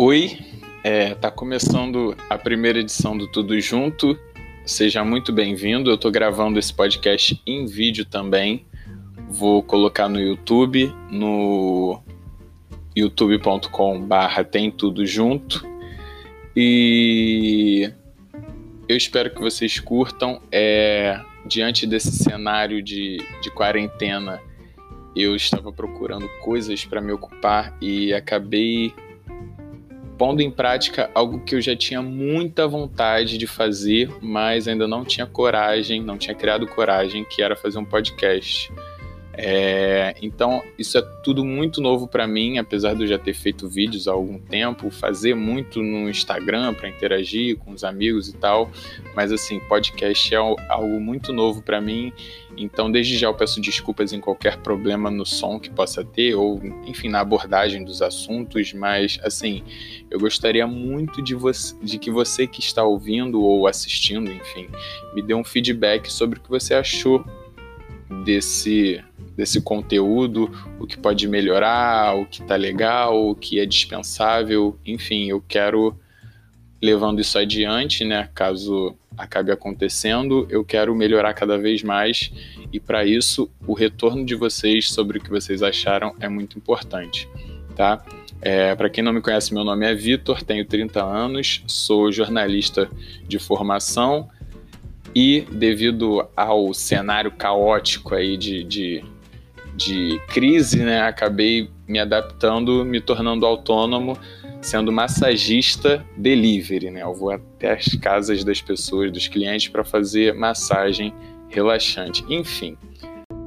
Oi, é, tá começando a primeira edição do Tudo Junto. Seja muito bem-vindo. Eu estou gravando esse podcast em vídeo também. Vou colocar no YouTube, no youtube.com/barra tem tudo junto. E eu espero que vocês curtam. É, diante desse cenário de, de quarentena, eu estava procurando coisas para me ocupar e acabei pondo em prática algo que eu já tinha muita vontade de fazer, mas ainda não tinha coragem, não tinha criado coragem, que era fazer um podcast. É, então, isso é tudo muito novo para mim, apesar de eu já ter feito vídeos há algum tempo, fazer muito no Instagram para interagir com os amigos e tal, mas assim, podcast é algo muito novo para mim, então desde já eu peço desculpas em qualquer problema no som que possa ter, ou enfim, na abordagem dos assuntos, mas assim, eu gostaria muito de, de que você que está ouvindo ou assistindo, enfim, me dê um feedback sobre o que você achou desse desse conteúdo, o que pode melhorar, o que tá legal, o que é dispensável, enfim, eu quero levando isso adiante, né, caso acabe acontecendo, eu quero melhorar cada vez mais e para isso o retorno de vocês sobre o que vocês acharam é muito importante, tá? É, para quem não me conhece, meu nome é Vitor, tenho 30 anos, sou jornalista de formação e devido ao cenário caótico aí de, de de crise, né, acabei me adaptando, me tornando autônomo, sendo massagista delivery, né? Eu vou até as casas das pessoas, dos clientes para fazer massagem relaxante. Enfim,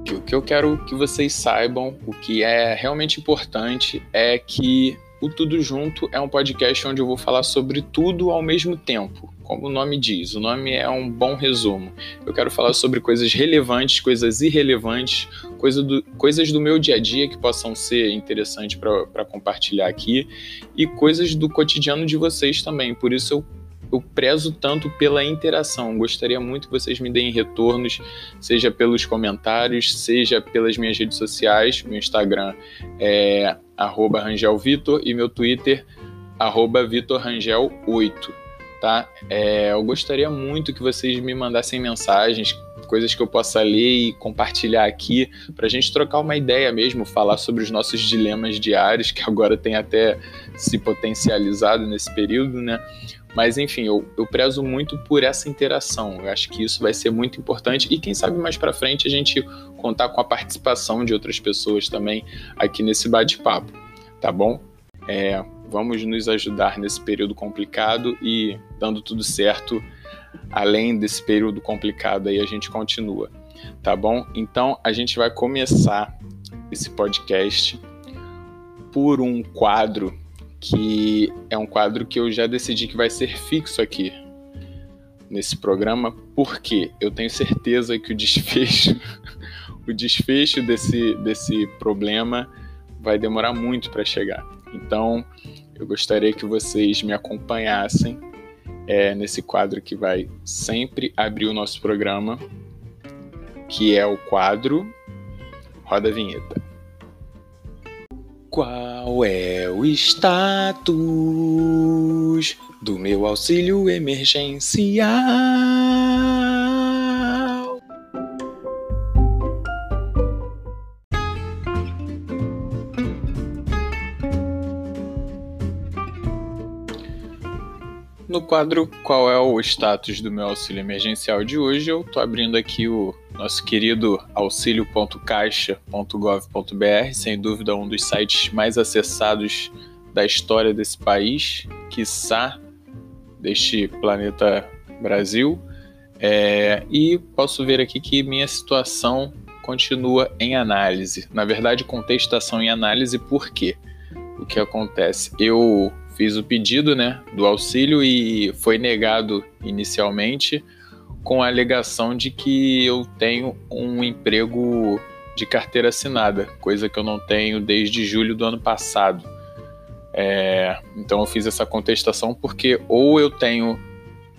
o que eu quero que vocês saibam, o que é realmente importante é que o Tudo Junto é um podcast onde eu vou falar sobre tudo ao mesmo tempo como o nome diz, o nome é um bom resumo. Eu quero falar sobre coisas relevantes, coisas irrelevantes, coisa do, coisas do meu dia a dia que possam ser interessantes para compartilhar aqui e coisas do cotidiano de vocês também. Por isso eu eu prezo tanto pela interação. Gostaria muito que vocês me deem retornos, seja pelos comentários, seja pelas minhas redes sociais. Meu Instagram é rangelvitor e meu Twitter vitorrangel8 tá? É, eu gostaria muito que vocês me mandassem mensagens, coisas que eu possa ler e compartilhar aqui, para a gente trocar uma ideia mesmo, falar sobre os nossos dilemas diários, que agora tem até se potencializado nesse período, né? Mas enfim, eu, eu prezo muito por essa interação. Eu acho que isso vai ser muito importante e quem sabe mais para frente a gente contar com a participação de outras pessoas também aqui nesse bate-papo, tá bom? É, vamos nos ajudar nesse período complicado e dando tudo certo, além desse período complicado aí a gente continua, tá bom? Então a gente vai começar esse podcast por um quadro que é um quadro que eu já decidi que vai ser fixo aqui nesse programa, porque eu tenho certeza que o desfecho o desfecho desse, desse problema vai demorar muito para chegar. Então, eu gostaria que vocês me acompanhassem é, nesse quadro que vai sempre abrir o nosso programa, que é o quadro Roda a Vinheta. Qual é o status do meu auxílio emergencial? No quadro Qual é o status do meu auxílio emergencial de hoje, eu estou abrindo aqui o nosso querido auxílio.caixa.gov.br, sem dúvida um dos sites mais acessados da história desse país, quiçá deste planeta Brasil. É, e posso ver aqui que minha situação continua em análise. Na verdade, contestação em análise, por quê? O que acontece? Eu fiz o pedido né, do auxílio e foi negado inicialmente com a alegação de que eu tenho um emprego de carteira assinada, coisa que eu não tenho desde julho do ano passado. É, então eu fiz essa contestação porque ou eu tenho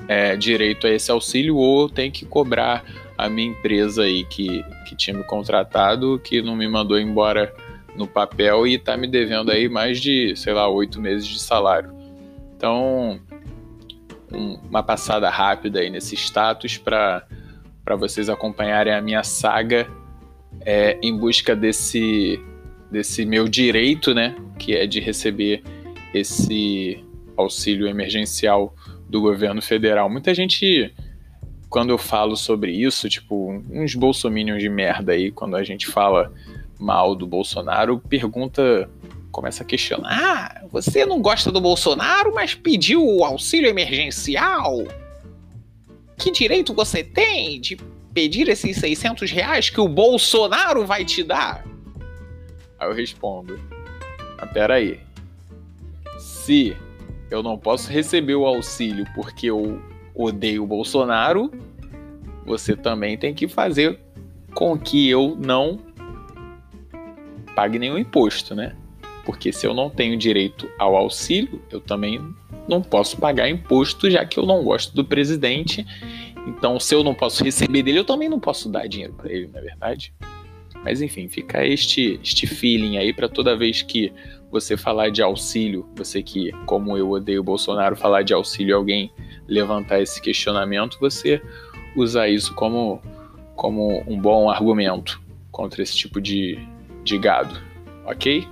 é, direito a esse auxílio ou eu tenho que cobrar a minha empresa aí que, que tinha me contratado, que não me mandou embora no papel e está me devendo aí mais de, sei lá, oito meses de salário. Então, um, uma passada rápida aí nesse status para vocês acompanharem a minha saga é, em busca desse, desse meu direito, né? Que é de receber esse auxílio emergencial do governo federal. Muita gente, quando eu falo sobre isso, tipo, uns bolsominions de merda aí, quando a gente fala mal do Bolsonaro, pergunta, começa a questionar: ah, você não gosta do Bolsonaro, mas pediu o auxílio emergencial? Que direito você tem de pedir esses 600 reais que o Bolsonaro vai te dar? Aí eu respondo: mas peraí, se eu não posso receber o auxílio porque eu odeio o Bolsonaro, você também tem que fazer com que eu não pague nenhum imposto, né? Porque se eu não tenho direito ao auxílio, eu também não posso pagar imposto, já que eu não gosto do presidente. Então, se eu não posso receber dele, eu também não posso dar dinheiro para ele, não é verdade? Mas enfim, fica este, este feeling aí para toda vez que você falar de auxílio, você que, como eu odeio o Bolsonaro, falar de auxílio alguém levantar esse questionamento, você usar isso como, como um bom argumento contra esse tipo de, de gado, ok?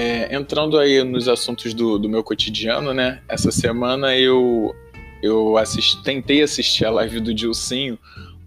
É, entrando aí nos assuntos do, do meu cotidiano, né? Essa semana eu eu assisti, tentei assistir a live do Dilcinho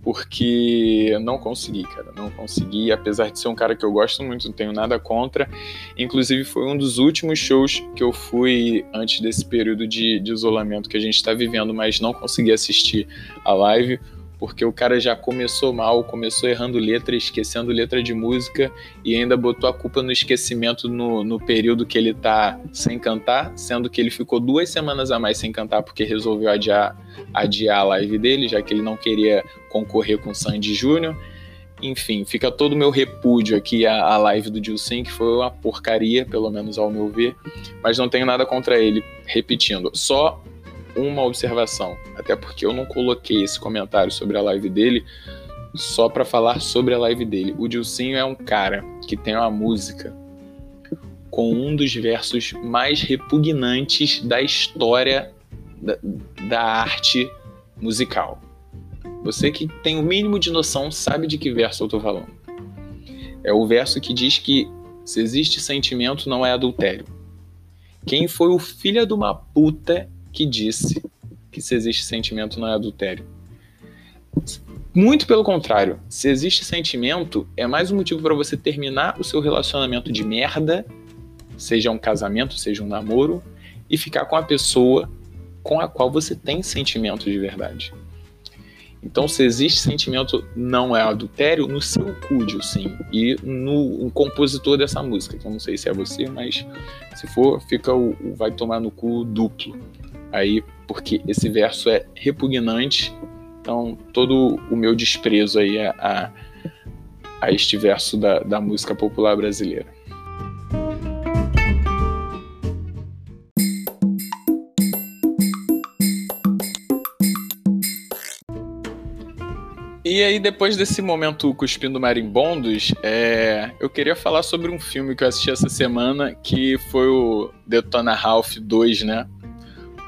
porque não consegui, cara, não consegui, apesar de ser um cara que eu gosto muito, não tenho nada contra. Inclusive, foi um dos últimos shows que eu fui antes desse período de, de isolamento que a gente está vivendo, mas não consegui assistir a live porque o cara já começou mal, começou errando letra, esquecendo letra de música e ainda botou a culpa no esquecimento no, no período que ele tá sem cantar, sendo que ele ficou duas semanas a mais sem cantar porque resolveu adiar, adiar a live dele, já que ele não queria concorrer com Sandy Júnior. Enfim, fica todo o meu repúdio aqui à, à live do Dilcim, que foi uma porcaria, pelo menos ao meu ver, mas não tenho nada contra ele, repetindo. Só uma observação, até porque eu não coloquei esse comentário sobre a live dele só para falar sobre a live dele. O Dilcinho é um cara que tem uma música com um dos versos mais repugnantes da história da, da arte musical. Você que tem o mínimo de noção sabe de que verso eu tô falando. É o verso que diz que se existe sentimento não é adultério. Quem foi o filho de uma puta que disse que se existe sentimento não é adultério. Muito pelo contrário, se existe sentimento, é mais um motivo para você terminar o seu relacionamento de merda, seja um casamento, seja um namoro, e ficar com a pessoa com a qual você tem sentimento de verdade. Então, se existe sentimento, não é adultério no seu cúdio, sim. E no compositor dessa música, que eu não sei se é você, mas se for, fica o, o vai tomar no cu duplo aí, porque esse verso é repugnante. Então, todo o meu desprezo aí a, a, a este verso da, da música popular brasileira. E aí, depois desse momento cuspindo marimbondos, é, eu queria falar sobre um filme que eu assisti essa semana, que foi o Detona Ralph 2, né?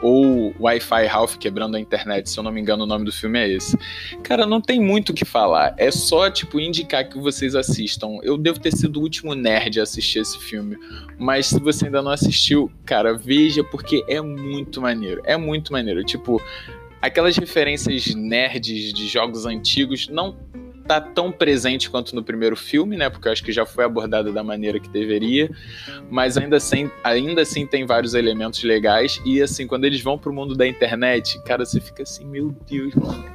Ou Wi-Fi Ralph quebrando a internet, se eu não me engano, o nome do filme é esse. Cara, não tem muito o que falar. É só, tipo, indicar que vocês assistam. Eu devo ter sido o último nerd a assistir esse filme. Mas se você ainda não assistiu, cara, veja, porque é muito maneiro. É muito maneiro. Tipo, aquelas referências nerds de jogos antigos não tá tão presente quanto no primeiro filme, né? Porque eu acho que já foi abordada da maneira que deveria, mas ainda assim, ainda assim tem vários elementos legais. E assim, quando eles vão pro mundo da internet, cara, você fica assim, meu Deus, mano,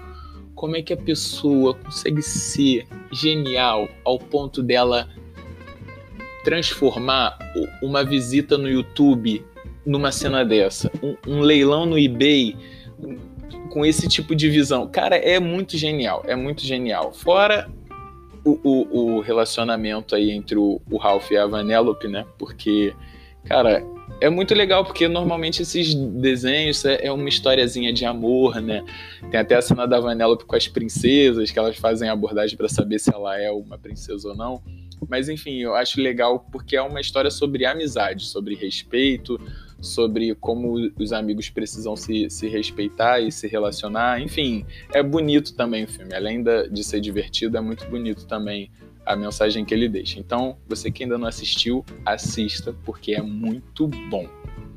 como é que a pessoa consegue ser genial ao ponto dela transformar uma visita no YouTube numa cena dessa, um, um leilão no eBay com esse tipo de visão. Cara, é muito genial, é muito genial. Fora o, o, o relacionamento aí entre o, o Ralph e a Vanellope, né? Porque, cara, é muito legal porque normalmente esses desenhos é, é uma historiazinha de amor, né? Tem até a cena da Vanellope com as princesas, que elas fazem abordagem para saber se ela é uma princesa ou não. Mas enfim, eu acho legal porque é uma história sobre amizade, sobre respeito, sobre como os amigos precisam se, se respeitar e se relacionar. Enfim, é bonito também o filme. Além de ser divertido, é muito bonito também a mensagem que ele deixa. Então, você que ainda não assistiu, assista, porque é muito bom,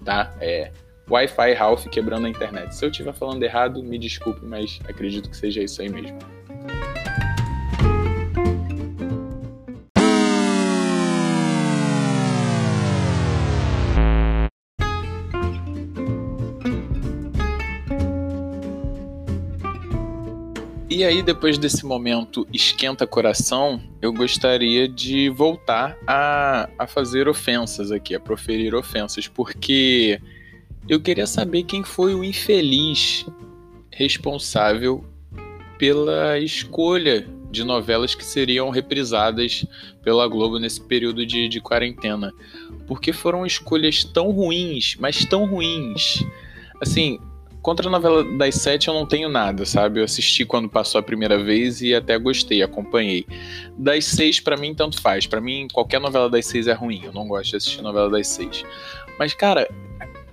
tá? É Wi-Fi Ralph quebrando a internet. Se eu estiver falando errado, me desculpe, mas acredito que seja isso aí mesmo. E aí, depois desse momento esquenta coração, eu gostaria de voltar a, a fazer ofensas aqui, a proferir ofensas, porque eu queria saber quem foi o infeliz responsável pela escolha de novelas que seriam reprisadas pela Globo nesse período de, de quarentena. Porque foram escolhas tão ruins, mas tão ruins. Assim, Contra a novela das sete eu não tenho nada, sabe? Eu assisti quando passou a primeira vez e até gostei, acompanhei. Das seis, para mim, tanto faz. para mim, qualquer novela das seis é ruim. Eu não gosto de assistir novela das seis. Mas, cara,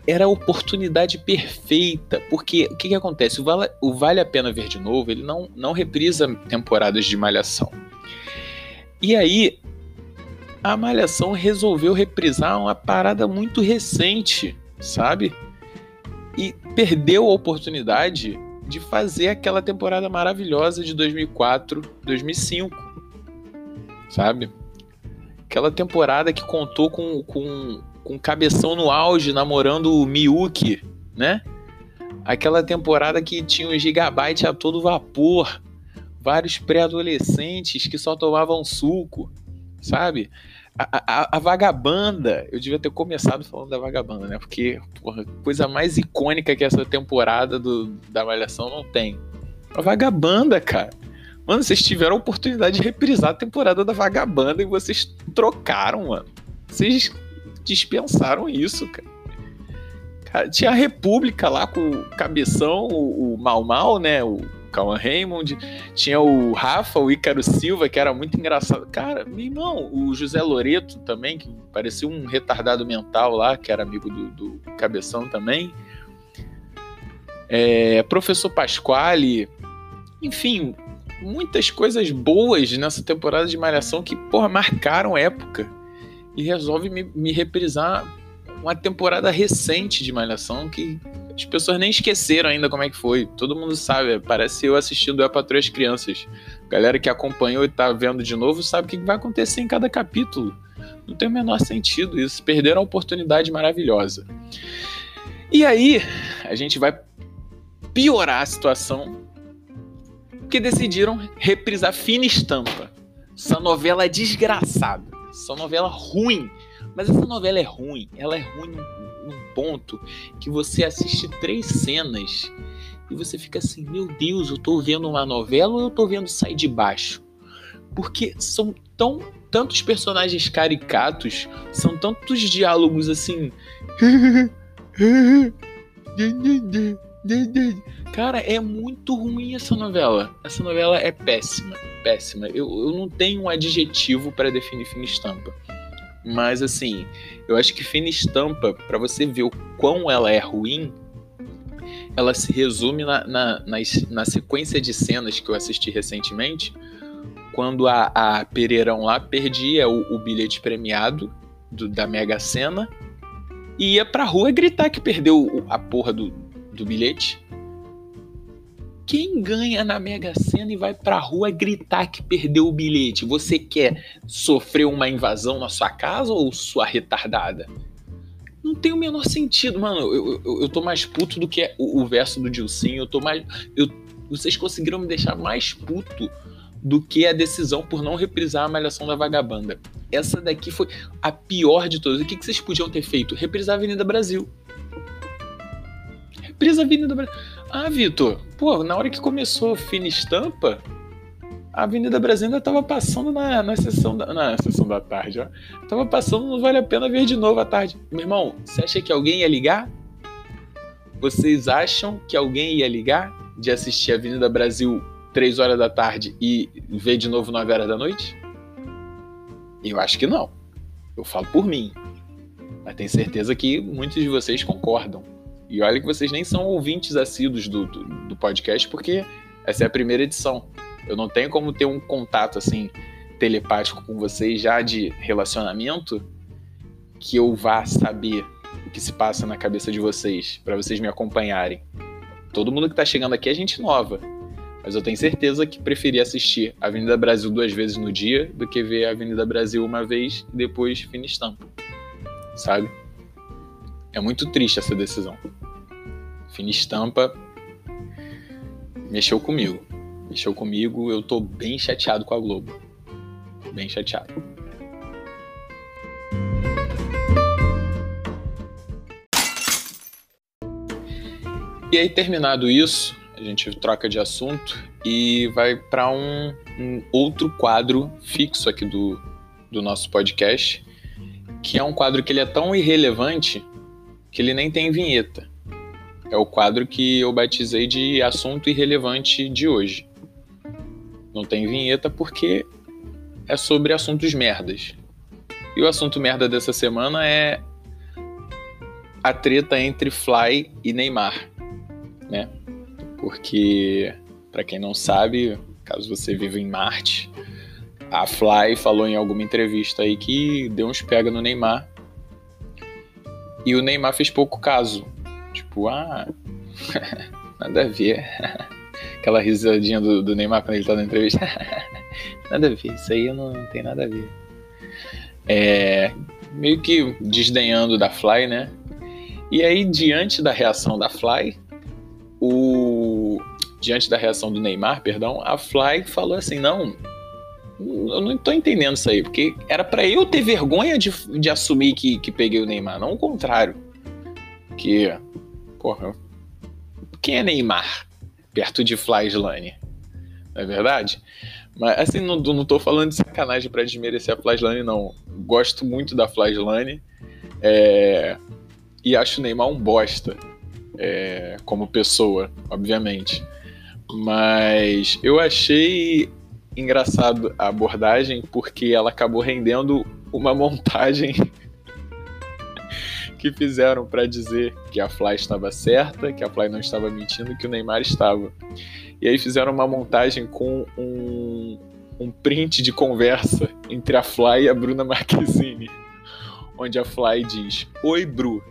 era a oportunidade perfeita. Porque o que, que acontece? O vale, o vale a Pena Ver de Novo, ele não, não reprisa temporadas de Malhação. E aí, a Malhação resolveu reprisar uma parada muito recente, sabe? E perdeu a oportunidade de fazer aquela temporada maravilhosa de 2004, 2005, sabe? Aquela temporada que contou com, com, com Cabeção no auge namorando o Miyuki, né? Aquela temporada que tinha um gigabyte a todo vapor, vários pré-adolescentes que só tomavam suco, sabe? A, a, a, Vagabanda, eu devia ter começado falando da Vagabanda, né? Porque, porra, coisa mais icônica que essa temporada do, da Malhação não tem. A Vagabanda, cara. Mano, vocês tiveram a oportunidade de reprisar a temporada da Vagabanda e vocês trocaram, mano. Vocês dispensaram isso, cara. cara tinha a República lá com o Cabeção, o, o Mal Mal, né? O Calma Raymond, tinha o Rafa, o Ícaro Silva, que era muito engraçado. Cara, meu irmão, o José Loreto também, que parecia um retardado mental lá, que era amigo do, do Cabeção também. É, Professor Pasquale, enfim, muitas coisas boas nessa temporada de Malhação que, porra, marcaram época. E resolve me, me reprisar uma temporada recente de Malhação que as pessoas nem esqueceram ainda como é que foi. Todo mundo sabe, parece eu assistindo a Patrulha as Crianças. Galera que acompanhou e tá vendo de novo sabe o que vai acontecer em cada capítulo. Não tem o menor sentido isso. Perderam a oportunidade maravilhosa. E aí, a gente vai piorar a situação porque decidiram reprisar Fina Estampa. Essa novela desgraçada. Essa novela ruim mas essa novela é ruim. Ela é ruim num, ponto que você assiste três cenas e você fica assim: meu Deus, eu tô vendo uma novela ou eu tô vendo Sai de Baixo? Porque são tão tantos personagens caricatos, são tantos diálogos assim. Cara, é muito ruim essa novela. Essa novela é péssima, péssima. Eu, eu não tenho um adjetivo para definir Fina Estampa. Mas assim, eu acho que Fina Estampa, para você ver o quão ela é ruim, ela se resume na, na, na, na, sequência de cenas que eu assisti recentemente, quando a, a Pereirão lá perdia o, o bilhete premiado do, da Mega Sena e ia pra rua gritar que perdeu a porra do, do bilhete quem ganha na Mega Sena e vai pra rua gritar que perdeu o bilhete? Você quer sofrer uma invasão na sua casa ou sua retardada? Não tem o menor sentido, mano. Eu, eu, eu tô mais puto do que o, o verso do Dilcinho. Eu tô mais. Eu, vocês conseguiram me deixar mais puto do que a decisão por não reprisar a Malhação da Vagabanda. Essa daqui foi a pior de todas. O que, que vocês podiam ter feito? Reprisar a Avenida Brasil. Reprisa a Avenida Brasil. Ah, Vitor, pô, na hora que começou Fina Estampa, a Avenida Brasil ainda tava passando na, na, sessão da, na sessão da tarde, ó. Tava passando, não vale a pena ver de novo à tarde. Meu irmão, você acha que alguém ia ligar? Vocês acham que alguém ia ligar de assistir a Avenida Brasil 3 horas da tarde e ver de novo 9 horas da noite? Eu acho que não. Eu falo por mim. Mas tenho certeza que muitos de vocês concordam. E olha que vocês nem são ouvintes assíduos do, do, do podcast, porque essa é a primeira edição. Eu não tenho como ter um contato assim telepático com vocês já de relacionamento que eu vá saber o que se passa na cabeça de vocês, para vocês me acompanharem. Todo mundo que tá chegando aqui é gente nova. Mas eu tenho certeza que preferi assistir Avenida Brasil duas vezes no dia do que ver Avenida Brasil uma vez e depois fina estampa. Sabe? É muito triste essa decisão. Fina estampa mexeu comigo. Mexeu comigo, eu tô bem chateado com a Globo. Bem chateado. E aí, terminado isso, a gente troca de assunto e vai para um, um, outro quadro fixo aqui do, do nosso podcast, que é um quadro que ele é tão irrelevante que ele nem tem vinheta. É o quadro que eu batizei de assunto irrelevante de hoje. Não tem vinheta porque é sobre assuntos merdas. E o assunto merda dessa semana é a treta entre Fly e Neymar, né? porque, para quem não sabe, caso você viva em Marte, a Fly falou em alguma entrevista aí que deu uns pega no Neymar. E o Neymar fez pouco caso. Tipo, ah, nada a ver. Aquela risadinha do, do, Neymar quando ele tá na entrevista. nada a ver, isso aí não, não tem nada a ver. É, meio que desdenhando da Fly, né? E aí, diante da reação da Fly, o diante da reação do Neymar, perdão, a Fly falou assim: não, eu não tô entendendo isso aí, porque era para eu ter vergonha de, de assumir que, que peguei o Neymar, não o contrário. Que, porra, quem é Neymar perto de Fly Slane? Não é verdade? Mas assim, não, não tô falando de sacanagem para desmerecer a Slane, não. Gosto muito da Slane é, e acho o Neymar um bosta é, como pessoa, obviamente. Mas eu achei engraçado a abordagem porque ela acabou rendendo uma montagem que fizeram para dizer que a Fly estava certa, que a Fly não estava mentindo, que o Neymar estava. E aí fizeram uma montagem com um, um print de conversa entre a Fly e a Bruna Marquezine, onde a Fly diz: Oi, Bru,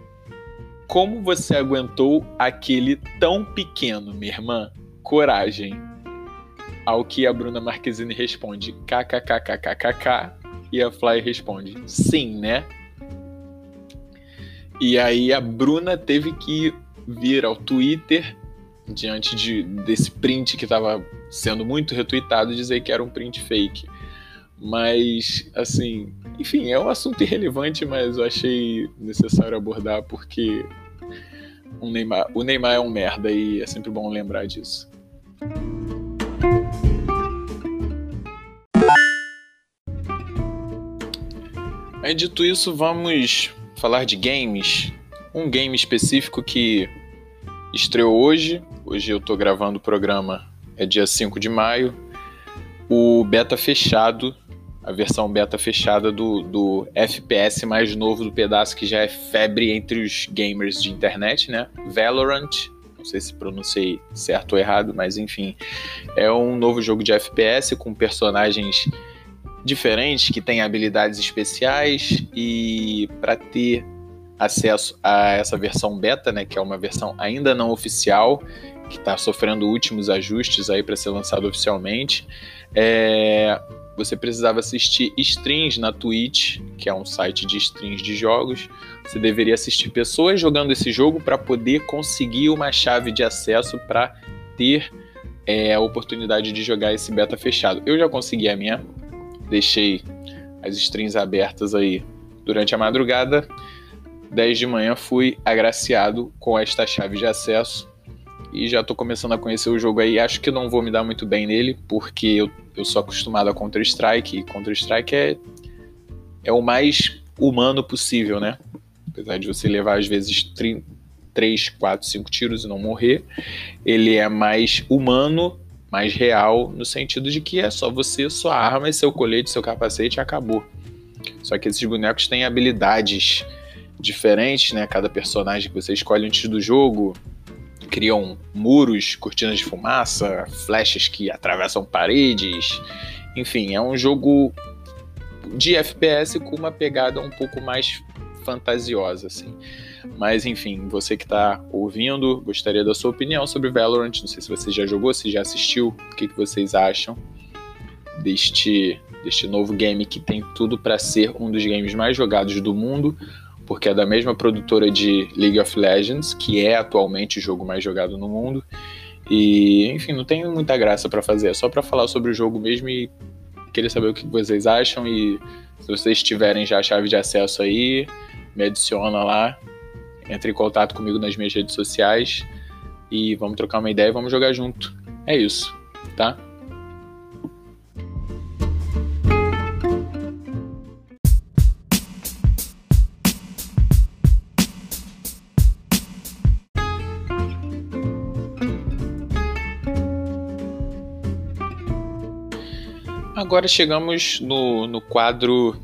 como você aguentou aquele tão pequeno, minha irmã? Coragem. Ao que a Bruna Marquezine responde kkkkkkk e a Fly responde sim, né? E aí a Bruna teve que vir ao Twitter diante de, desse print que estava sendo muito retweetado dizer que era um print fake. Mas, assim, enfim, é um assunto irrelevante, mas eu achei necessário abordar porque um Neymar, o Neymar é um merda e é sempre bom lembrar disso. Aí, dito isso, vamos falar de games. Um game específico que estreou hoje. Hoje eu tô gravando o programa, é dia 5 de maio. O beta fechado a versão beta fechada do, do FPS mais novo do pedaço que já é febre entre os gamers de internet, né? Valorant. Não sei se pronunciei certo ou errado, mas enfim. É um novo jogo de FPS com personagens diferentes que têm habilidades especiais e para ter acesso a essa versão beta, né, que é uma versão ainda não oficial, que está sofrendo últimos ajustes aí para ser lançado oficialmente, é, você precisava assistir streams na Twitch, que é um site de streams de jogos. Você deveria assistir pessoas jogando esse jogo para poder conseguir uma chave de acesso para ter é, a oportunidade de jogar esse beta fechado. Eu já consegui a minha, deixei as streams abertas aí durante a madrugada. 10 de manhã fui agraciado com esta chave de acesso e já tô começando a conhecer o jogo aí. Acho que não vou me dar muito bem nele, porque eu, eu sou acostumado a Counter-Strike, e Counter-Strike é, é o mais humano possível, né? Apesar de você levar às vezes 3, 4, 5 tiros e não morrer, ele é mais humano, mais real, no sentido de que é só você, sua arma, seu colete, seu capacete e acabou. Só que esses bonecos têm habilidades diferentes, né? Cada personagem que você escolhe antes do jogo criam muros, cortinas de fumaça, flechas que atravessam paredes. Enfim, é um jogo de FPS com uma pegada um pouco mais fantasiosa, assim. Mas enfim, você que está ouvindo, gostaria da sua opinião sobre Valorant. Não sei se você já jogou, se já assistiu, o que, que vocês acham deste, deste novo game que tem tudo para ser um dos games mais jogados do mundo, porque é da mesma produtora de League of Legends, que é atualmente o jogo mais jogado no mundo. E, enfim, não tem muita graça para fazer, é só para falar sobre o jogo mesmo e queria saber o que vocês acham e se vocês tiverem já a chave de acesso aí, me adiciona lá, entre em contato comigo nas minhas redes sociais e vamos trocar uma ideia e vamos jogar junto. É isso, tá? Agora chegamos no, no quadro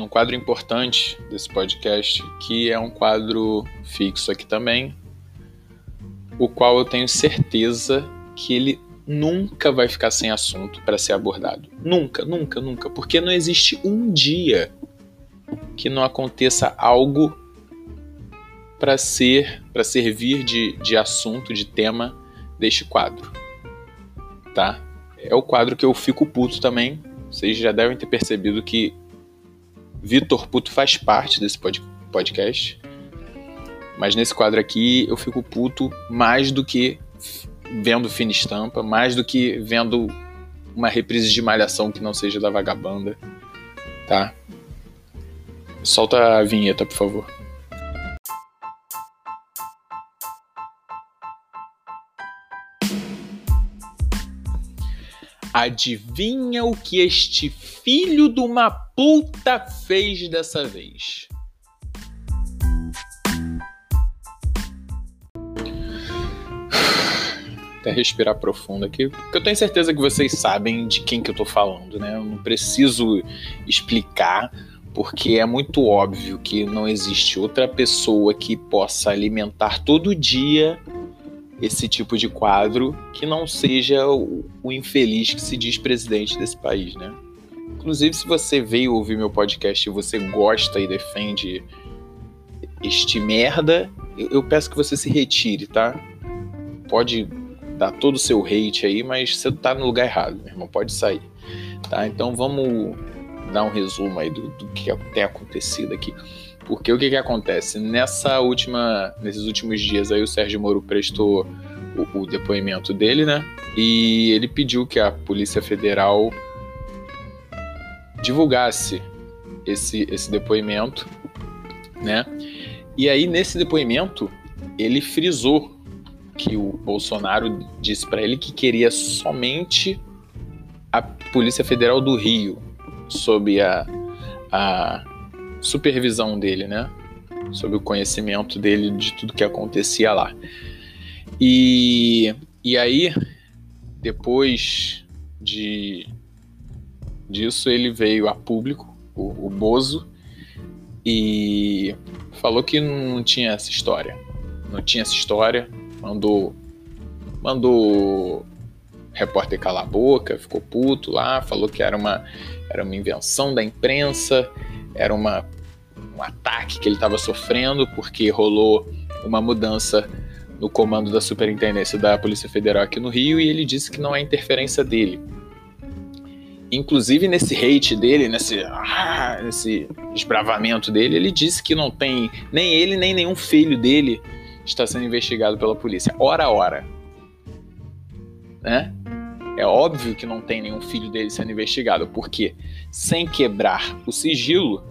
num quadro importante desse podcast, que é um quadro fixo aqui também, o qual eu tenho certeza que ele nunca vai ficar sem assunto para ser abordado. Nunca, nunca, nunca, porque não existe um dia que não aconteça algo para ser, para servir de, de assunto, de tema deste quadro, tá? é o quadro que eu fico puto também. Vocês já devem ter percebido que Vitor Puto faz parte desse podcast. Mas nesse quadro aqui eu fico puto mais do que vendo fina estampa, mais do que vendo uma reprise de malhação que não seja da vagabanda, tá? Solta a vinheta, por favor. Adivinha o que este filho de uma puta fez dessa vez? Até respirar profundo aqui, porque eu tenho certeza que vocês sabem de quem que eu tô falando, né? Eu não preciso explicar, porque é muito óbvio que não existe outra pessoa que possa alimentar todo dia esse tipo de quadro que não seja o, o, infeliz que se diz presidente desse país, né? Inclusive, se você veio ouvir meu podcast e você gosta e defende este merda, eu, eu peço que você se retire, tá? Pode dar todo o seu hate aí, mas você tá no lugar errado, meu irmão, pode sair, tá? Então vamos dar um resumo aí do, do que tem acontecido aqui. Porque o que, que acontece? Nessa última, nesses últimos dias aí o Sérgio Moro prestou o, o depoimento dele, né? E ele pediu que a Polícia Federal divulgasse esse, esse depoimento, né? E aí nesse depoimento ele frisou que o Bolsonaro disse para ele que queria somente a Polícia Federal do Rio sob a, a supervisão dele, né? Sob o conhecimento dele de tudo que acontecia lá. E, e aí, depois de disso, ele veio a público, o, o Bozo, e falou que não tinha essa história. Não tinha essa história, mandou mandou repórter calar a boca, ficou puto lá, falou que era uma, era uma invenção da imprensa, era uma, um ataque que ele estava sofrendo porque rolou uma mudança no comando da superintendência da Polícia Federal aqui no Rio e ele disse que não é interferência dele. Inclusive nesse hate dele, nesse, ah, nesse desbravamento dele, ele disse que não tem nem ele nem nenhum filho dele está sendo investigado pela polícia. Ora, ora. Né? É óbvio que não tem nenhum filho dele sendo investigado, porque sem quebrar o sigilo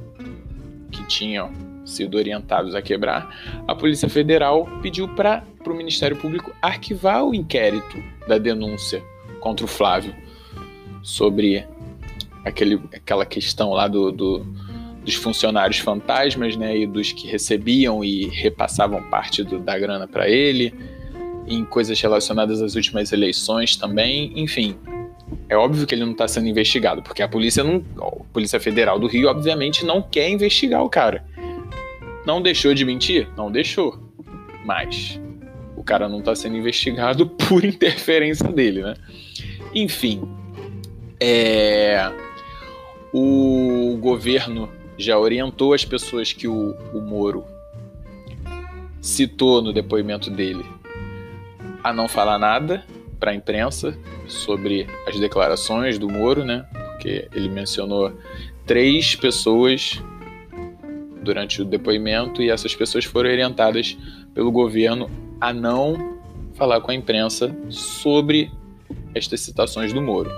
que tinha sido orientados a quebrar, a Polícia Federal pediu para o Ministério Público arquivar o inquérito da denúncia contra o Flávio sobre aquele, aquela questão lá do, do, dos funcionários fantasmas, né, e dos que recebiam e repassavam parte do, da grana para ele, em coisas relacionadas às últimas eleições também, enfim. É óbvio que ele não está sendo investigado, porque a polícia não, a Polícia Federal do Rio, obviamente, não quer investigar o cara. Não deixou de mentir? Não deixou. Mas o cara não está sendo investigado por interferência dele, né? Enfim, é... o governo já orientou as pessoas que o, o Moro citou no depoimento dele a não falar nada para a imprensa sobre as declarações do Moro, né? Porque ele mencionou três pessoas durante o depoimento e essas pessoas foram orientadas pelo governo a não falar com a imprensa sobre estas citações do Moro.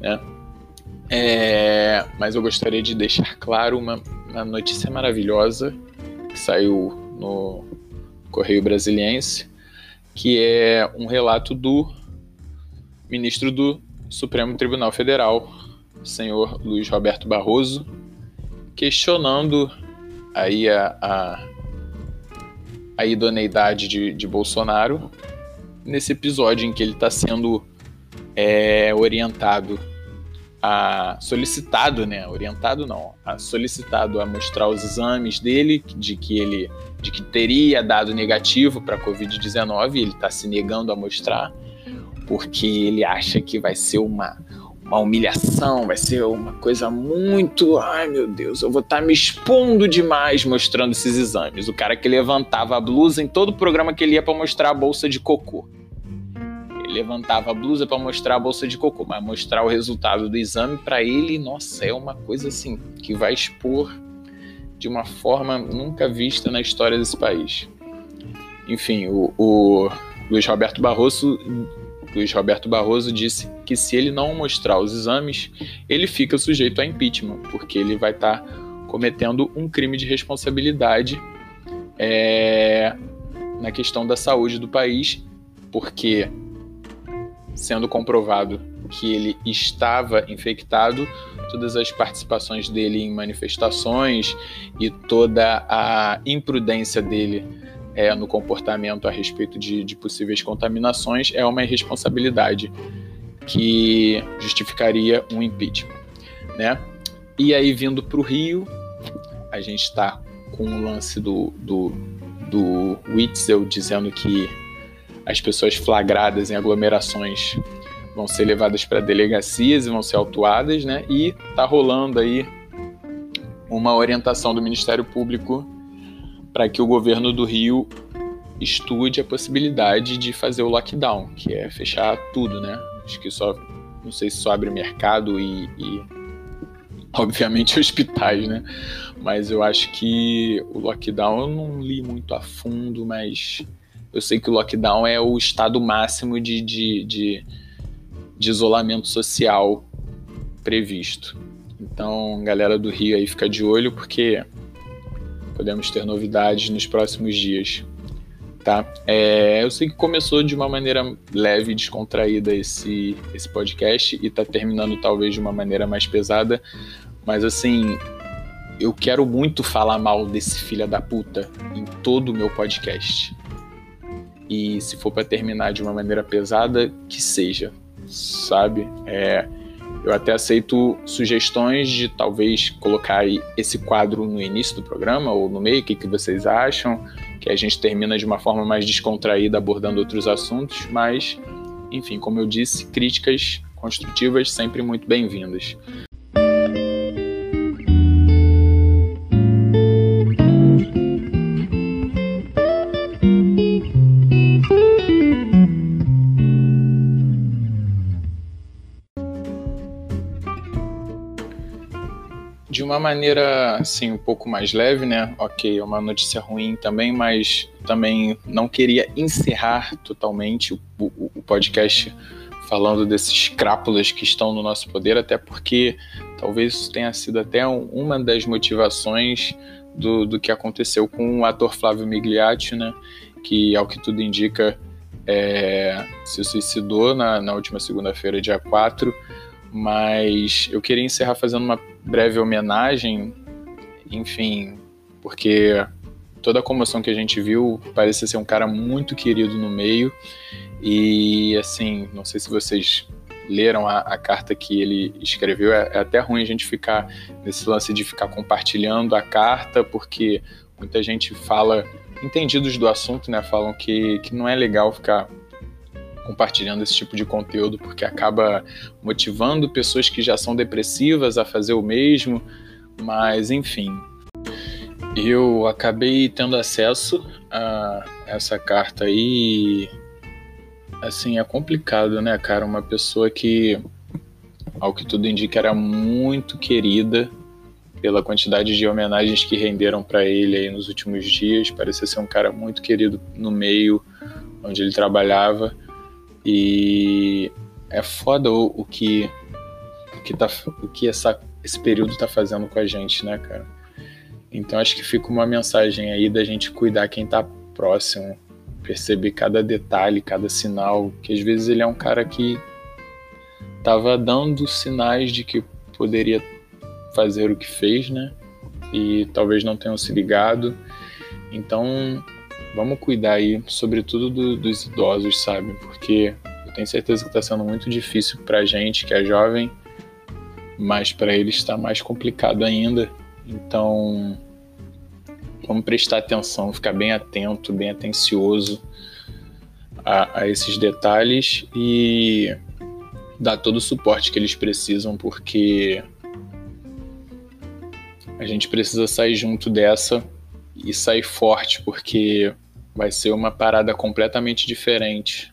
Né? É, mas eu gostaria de deixar claro uma, uma, notícia maravilhosa que saiu no Correio Brasiliense, que é um relato do ministro do Supremo Tribunal Federal, senhor Luiz Roberto Barroso, questionando aí a, a, a idoneidade de, de Bolsonaro nesse episódio em que ele está sendo é, orientado a solicitado, né? Orientado não, a solicitado a mostrar os exames dele de que ele de que teria dado negativo para COVID-19, ele está se negando a mostrar porque ele acha que vai ser uma uma humilhação, vai ser uma coisa muito. Ai meu Deus, eu vou estar tá me expondo demais mostrando esses exames. O cara que levantava a blusa em todo programa que ele ia para mostrar a bolsa de cocô. Ele levantava a blusa para mostrar a bolsa de cocô, mas mostrar o resultado do exame para ele, nossa, é uma coisa assim que vai expor de uma forma nunca vista na história desse país. Enfim, o, o Luiz Roberto Barroso Luiz Roberto Barroso disse que se ele não mostrar os exames, ele fica sujeito a impeachment, porque ele vai estar tá cometendo um crime de responsabilidade é, na questão da saúde do país, porque sendo comprovado que ele estava infectado, todas as participações dele em manifestações e toda a imprudência dele é, no comportamento a respeito de, de possíveis contaminações é uma irresponsabilidade que justificaria um impeachment, né? E aí vindo para o Rio, a gente está com o lance do, do, do Witzel dizendo que as pessoas flagradas em aglomerações vão ser levadas para delegacias e vão ser autuadas, né? E tá rolando aí uma orientação do Ministério Público para que o governo do Rio estude a possibilidade de fazer o lockdown, que é fechar tudo, né? Acho que só, não sei se só abre mercado e, e obviamente hospitais, né? Mas eu acho que o lockdown eu não li muito a fundo, mas eu sei que o lockdown é o estado máximo de, de, de, de isolamento social previsto. Então, galera do Rio aí fica de olho porque podemos ter novidades nos próximos dias. Tá? É, eu sei que começou de uma maneira leve e descontraída esse, esse podcast e tá terminando talvez de uma maneira mais pesada, mas assim, eu quero muito falar mal desse filho da puta em todo o meu podcast. E se for para terminar de uma maneira pesada, que seja, sabe? É, eu até aceito sugestões de talvez colocar esse quadro no início do programa ou no meio, o que, que vocês acham, que a gente termina de uma forma mais descontraída abordando outros assuntos, mas, enfim, como eu disse, críticas construtivas sempre muito bem-vindas. Uma maneira assim um pouco mais leve, né? Ok, é uma notícia ruim também, mas também não queria encerrar totalmente o, o, o podcast falando desses crápulas que estão no nosso poder, até porque talvez isso tenha sido até uma das motivações do, do que aconteceu com o ator Flávio Migliatti, né? Que, ao que tudo indica, é, se suicidou na, na última segunda-feira, dia 4. Mas eu queria encerrar fazendo uma breve homenagem, enfim, porque toda a comoção que a gente viu parecia ser um cara muito querido no meio. E assim, não sei se vocês leram a, a carta que ele escreveu, é, é, até ruim a gente ficar nesse lance de ficar compartilhando a carta, porque muita gente fala, entendidos do assunto, né, falam que, que não é legal ficar compartilhando esse tipo de conteúdo, porque acaba motivando pessoas que já são depressivas a fazer o mesmo, mas enfim. Eu acabei tendo acesso a essa carta aí assim, é complicado, né, cara? Uma pessoa que, ao que tudo indica, era muito querida pela quantidade de homenagens que renderam para ele aí nos últimos dias. Parecia ser um cara muito querido no meio onde ele trabalhava. E é foda o, o que o que, tá, o que essa, esse período tá fazendo com a gente, né, cara? Então acho que fica uma mensagem aí da gente cuidar quem tá próximo, perceber cada detalhe, cada sinal, que às vezes ele é um cara que estava dando sinais de que poderia fazer o que fez, né? E talvez não tenham se ligado. Então, vamos cuidar aí, sobretudo do, dos idosos, sabe? Porque eu tenho certeza que está sendo muito difícil para gente que é jovem, mas para eles está mais complicado ainda. Então, Vamos prestar atenção, ficar bem atento, bem atencioso a, a esses detalhes e dar todo o suporte que eles precisam, porque a gente precisa sair junto dessa e sair forte, porque vai ser uma parada completamente diferente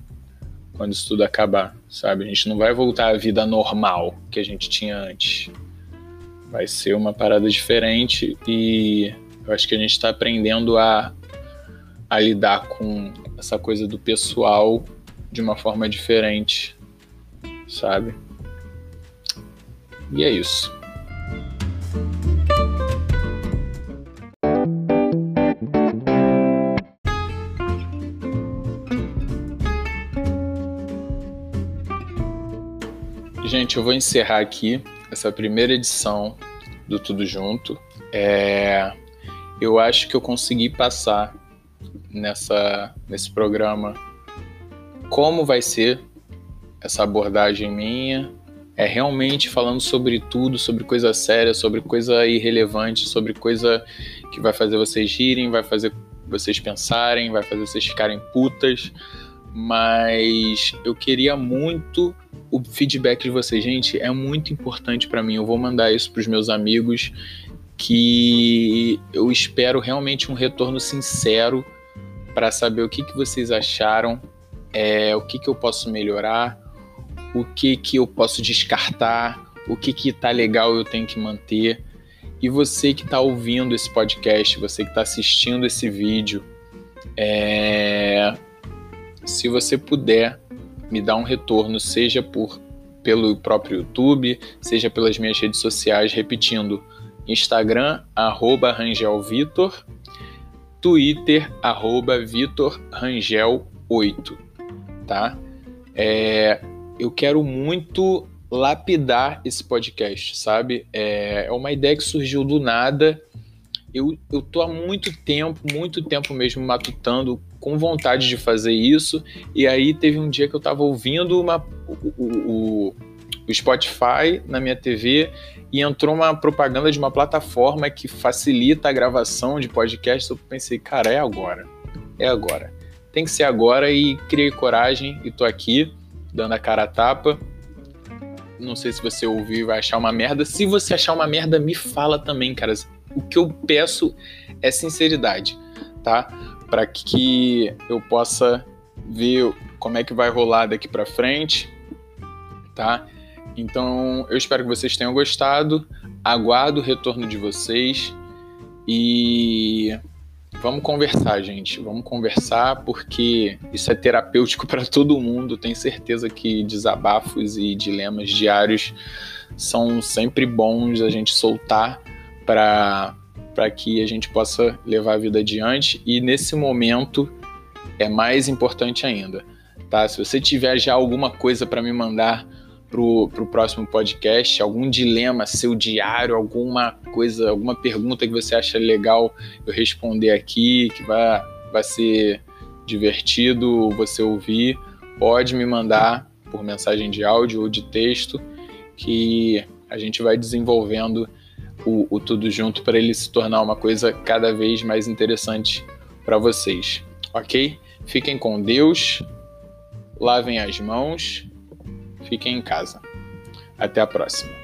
quando isso tudo acabar, sabe? A gente não vai voltar à vida normal que a gente tinha antes. Vai ser uma parada diferente e eu acho que a gente está aprendendo a, a lidar com essa coisa do pessoal de uma forma diferente, sabe? E é isso. Gente, eu vou encerrar aqui essa primeira edição do Tudo Junto. É, eu acho que eu consegui passar nessa, nesse programa como vai ser essa abordagem minha. É realmente falando sobre tudo, sobre coisa séria, sobre coisa irrelevante, sobre coisa que vai fazer vocês rirem, vai fazer vocês pensarem, vai fazer vocês ficarem putas. Mas eu queria muito o feedback de vocês, gente, é muito importante para mim. Eu vou mandar isso para os meus amigos que eu espero realmente um retorno sincero para saber o que, que vocês acharam, é, o que, que eu posso melhorar, o que, que eu posso descartar, o que, que tá legal eu tenho que manter. E você que está ouvindo esse podcast, você que está assistindo esse vídeo, é... se você puder me dar um retorno, seja por pelo próprio YouTube, seja pelas minhas redes sociais, repetindo Instagram, arroba RangelVitor, Twitter, arroba VitorRangel8, tá? É, eu quero muito lapidar esse podcast, sabe? É, é uma ideia que surgiu do nada. Eu, eu tô há muito tempo, muito tempo mesmo matutando com vontade de fazer isso. E aí teve um dia que eu tava ouvindo uma, o, o, o Spotify na minha TV e entrou uma propaganda de uma plataforma que facilita a gravação de podcast. Eu pensei, cara, é agora. É agora. Tem que ser agora e criei coragem e tô aqui dando a cara a tapa. Não sei se você ouviu e vai achar uma merda. Se você achar uma merda, me fala também, cara. O que eu peço é sinceridade, tá? Para que eu possa ver como é que vai rolar daqui para frente, tá? Então, eu espero que vocês tenham gostado. Aguardo o retorno de vocês e vamos conversar, gente. Vamos conversar porque isso é terapêutico para todo mundo. Tenho certeza que desabafos e dilemas diários são sempre bons a gente soltar para para que a gente possa levar a vida adiante e nesse momento é mais importante ainda, tá? Se você tiver já alguma coisa para me mandar pro, pro próximo podcast, algum dilema seu diário, alguma coisa, alguma pergunta que você acha legal eu responder aqui, que vai, vai ser divertido você ouvir, pode me mandar por mensagem de áudio ou de texto, que a gente vai desenvolvendo o, o tudo junto para ele se tornar uma coisa cada vez mais interessante para vocês, ok? Fiquem com Deus, lavem as mãos, fiquem em casa. Até a próxima.